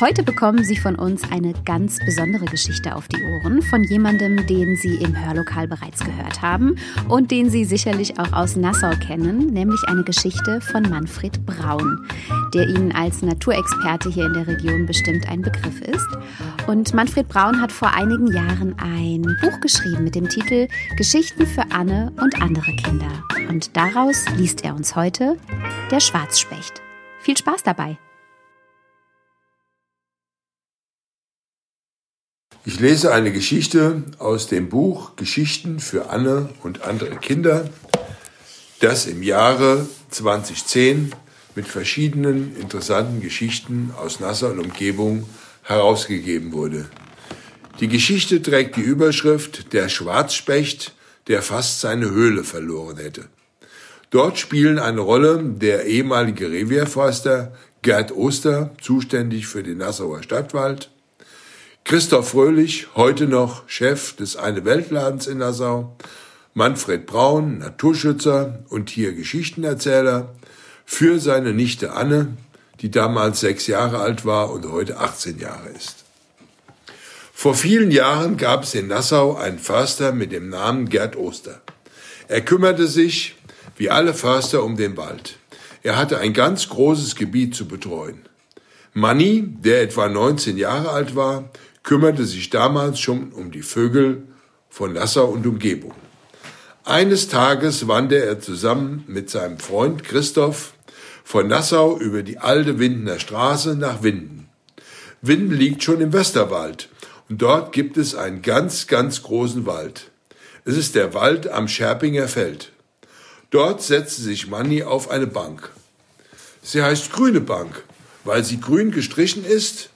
Heute bekommen Sie von uns eine ganz besondere Geschichte auf die Ohren von jemandem, den Sie im Hörlokal bereits gehört haben und den Sie sicherlich auch aus Nassau kennen, nämlich eine Geschichte von Manfred Braun, der Ihnen als Naturexperte hier in der Region bestimmt ein Begriff ist. Und Manfred Braun hat vor einigen Jahren ein Buch geschrieben mit dem Titel Geschichten für Anne und andere Kinder. Und daraus liest er uns heute Der Schwarzspecht. Viel Spaß dabei! Ich lese eine Geschichte aus dem Buch Geschichten für Anne und andere Kinder, das im Jahre 2010 mit verschiedenen interessanten Geschichten aus Nassau und Umgebung herausgegeben wurde. Die Geschichte trägt die Überschrift Der Schwarzspecht, der fast seine Höhle verloren hätte. Dort spielen eine Rolle der ehemalige Revierforster Gerd Oster, zuständig für den Nassauer Stadtwald, Christoph Fröhlich, heute noch Chef des Eine Weltladens in Nassau, Manfred Braun, Naturschützer und hier Geschichtenerzähler, für seine Nichte Anne, die damals sechs Jahre alt war und heute 18 Jahre ist. Vor vielen Jahren gab es in Nassau einen Förster mit dem Namen Gerd Oster. Er kümmerte sich, wie alle Förster, um den Wald. Er hatte ein ganz großes Gebiet zu betreuen. Manni, der etwa 19 Jahre alt war, kümmerte sich damals schon um die Vögel von Nassau und Umgebung. Eines Tages wanderte er zusammen mit seinem Freund Christoph von Nassau über die alte Windener Straße nach Winden. Winden liegt schon im Westerwald und dort gibt es einen ganz, ganz großen Wald. Es ist der Wald am Scherpinger Feld. Dort setzte sich Manni auf eine Bank. Sie heißt Grüne Bank, weil sie grün gestrichen ist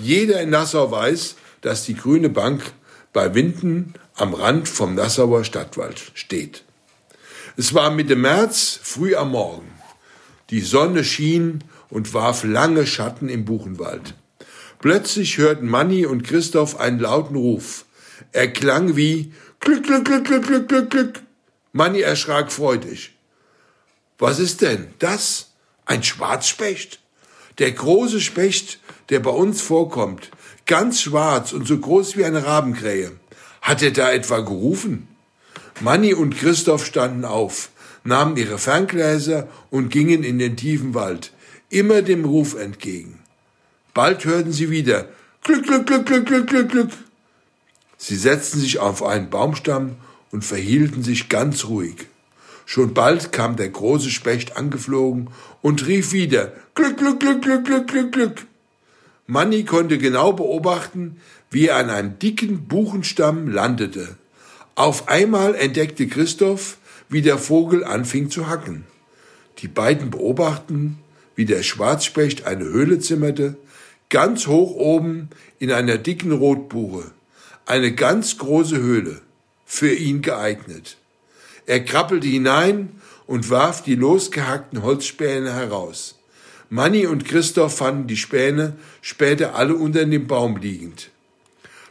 jeder in Nassau weiß, dass die Grüne Bank bei Winden am Rand vom Nassauer Stadtwald steht. Es war Mitte März, früh am Morgen. Die Sonne schien und warf lange Schatten im Buchenwald. Plötzlich hörten Manni und Christoph einen lauten Ruf. Er klang wie Glück, Glück, Glück, Glück, Glück, Glück, Glück. Manni erschrak freudig. Was ist denn das? Ein Schwarzspecht? Der große Specht, der bei uns vorkommt, ganz schwarz und so groß wie eine Rabenkrähe. Hat er da etwa gerufen? Manni und Christoph standen auf, nahmen ihre Ferngläser und gingen in den tiefen Wald, immer dem Ruf entgegen. Bald hörten sie wieder Glück, Glück, Glück, Glück, Glück, Glück, Glück. Sie setzten sich auf einen Baumstamm und verhielten sich ganz ruhig. Schon bald kam der große Specht angeflogen und rief wieder Glück, Glück, Glück, Glück, Glück, Glück, Glück. Manni konnte genau beobachten, wie er an einem dicken Buchenstamm landete. Auf einmal entdeckte Christoph, wie der Vogel anfing zu hacken. Die beiden beobachten, wie der Schwarzspecht eine Höhle zimmerte, ganz hoch oben in einer dicken Rotbuche. Eine ganz große Höhle, für ihn geeignet. Er krabbelte hinein und warf die losgehackten Holzspäne heraus. Manni und Christoph fanden die Späne später alle unter dem Baum liegend.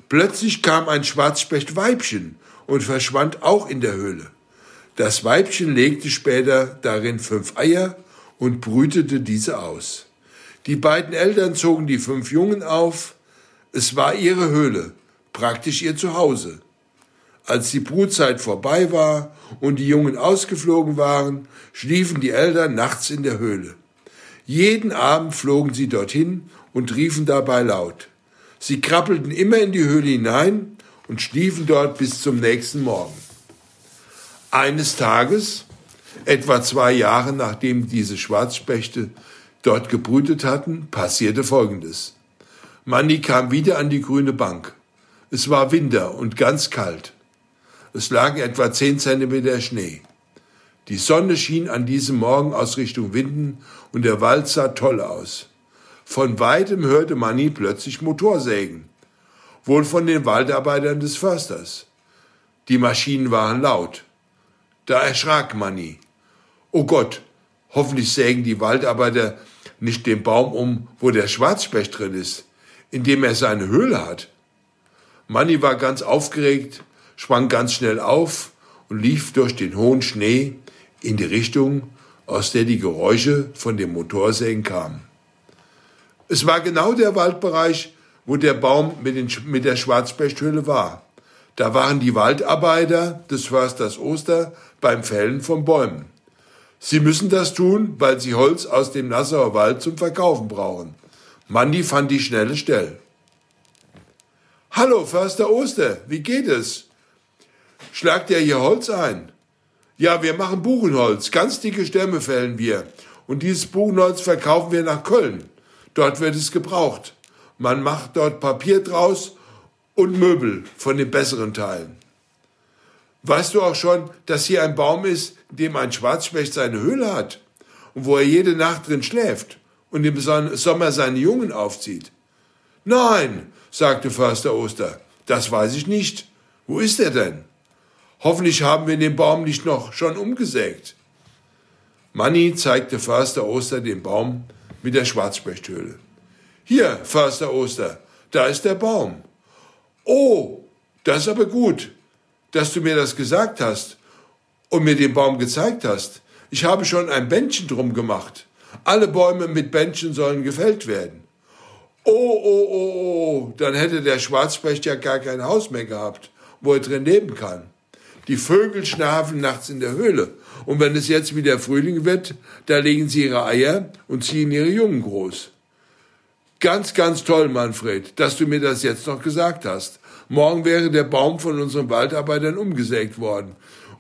Plötzlich kam ein Schwarzspechtweibchen und verschwand auch in der Höhle. Das Weibchen legte später darin fünf Eier und brütete diese aus. Die beiden Eltern zogen die fünf Jungen auf. Es war ihre Höhle, praktisch ihr Zuhause. Als die Brutzeit vorbei war und die Jungen ausgeflogen waren, schliefen die Eltern nachts in der Höhle. Jeden Abend flogen sie dorthin und riefen dabei laut. Sie krabbelten immer in die Höhle hinein und schliefen dort bis zum nächsten Morgen. Eines Tages, etwa zwei Jahre nachdem diese Schwarzspechte dort gebrütet hatten, passierte Folgendes. Manni kam wieder an die grüne Bank. Es war Winter und ganz kalt. Es lagen etwa zehn Zentimeter Schnee. Die Sonne schien an diesem Morgen aus Richtung Winden und der Wald sah toll aus. Von weitem hörte Manni plötzlich Motorsägen. Wohl von den Waldarbeitern des Försters. Die Maschinen waren laut. Da erschrak Manni. Oh Gott, hoffentlich sägen die Waldarbeiter nicht den Baum um, wo der Schwarzspecht drin ist, in dem er seine Höhle hat. Manni war ganz aufgeregt, sprang ganz schnell auf und lief durch den hohen Schnee in die Richtung, aus der die Geräusche von dem Motorsägen kamen. Es war genau der Waldbereich, wo der Baum mit, den, mit der Schwarzbechthöhle war. Da waren die Waldarbeiter des Försters Oster beim Fällen von Bäumen. Sie müssen das tun, weil sie Holz aus dem Nassauer Wald zum Verkaufen brauchen. Mandy fand die schnelle Stelle. Hallo, Förster Oster, wie geht es? Schlagt ihr hier Holz ein? Ja, wir machen Buchenholz, ganz dicke Stämme fällen wir. Und dieses Buchenholz verkaufen wir nach Köln. Dort wird es gebraucht. Man macht dort Papier draus und Möbel von den besseren Teilen. Weißt du auch schon, dass hier ein Baum ist, in dem ein Schwarzspecht seine Höhle hat und wo er jede Nacht drin schläft und im Sommer seine Jungen aufzieht? Nein, sagte Förster Oster, das weiß ich nicht. Wo ist er denn? Hoffentlich haben wir den Baum nicht noch schon umgesägt. Manni zeigte Förster Oster den Baum mit der Schwarzspechthöhle. Hier, Förster Oster, da ist der Baum. Oh, das ist aber gut, dass du mir das gesagt hast und mir den Baum gezeigt hast. Ich habe schon ein Bändchen drum gemacht. Alle Bäume mit Bändchen sollen gefällt werden. Oh, oh, oh, oh, dann hätte der Schwarzspecht ja gar kein Haus mehr gehabt, wo er drin leben kann. Die Vögel schlafen nachts in der Höhle. Und wenn es jetzt wieder Frühling wird, da legen sie ihre Eier und ziehen ihre Jungen groß. Ganz, ganz toll, Manfred, dass du mir das jetzt noch gesagt hast. Morgen wäre der Baum von unseren Waldarbeitern umgesägt worden.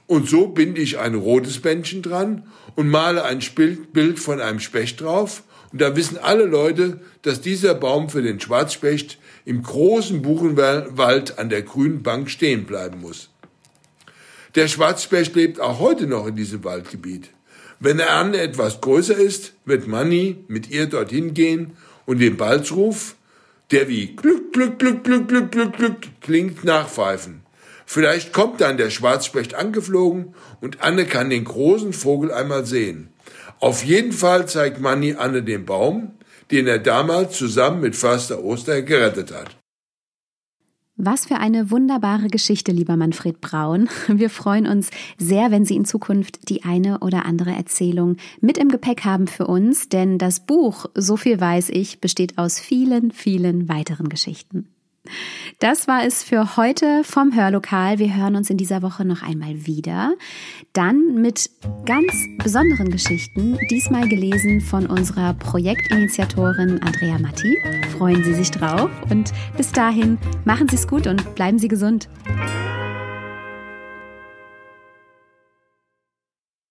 Und so binde ich ein rotes Bändchen dran und male ein Bild von einem Specht drauf. Und da wissen alle Leute, dass dieser Baum für den Schwarzspecht im großen Buchenwald an der grünen Bank stehen bleiben muss. Der Schwarzspecht lebt auch heute noch in diesem Waldgebiet. Wenn er an etwas größer ist, wird Manni mit ihr dorthin gehen und den Balzruf, der wie Glück, Glück, Glück, Glück, Glück, Glück, Glück klingt, nachpfeifen. Vielleicht kommt dann der Schwarzspecht angeflogen und Anne kann den großen Vogel einmal sehen. Auf jeden Fall zeigt Manni Anne den Baum, den er damals zusammen mit Förster Oster gerettet hat. Was für eine wunderbare Geschichte, lieber Manfred Braun. Wir freuen uns sehr, wenn Sie in Zukunft die eine oder andere Erzählung mit im Gepäck haben für uns, denn das Buch, so viel weiß ich, besteht aus vielen, vielen weiteren Geschichten. Das war es für heute vom Hörlokal. Wir hören uns in dieser Woche noch einmal wieder. Dann mit ganz besonderen Geschichten, diesmal gelesen von unserer Projektinitiatorin Andrea Matti. Freuen Sie sich drauf und bis dahin machen Sie es gut und bleiben Sie gesund.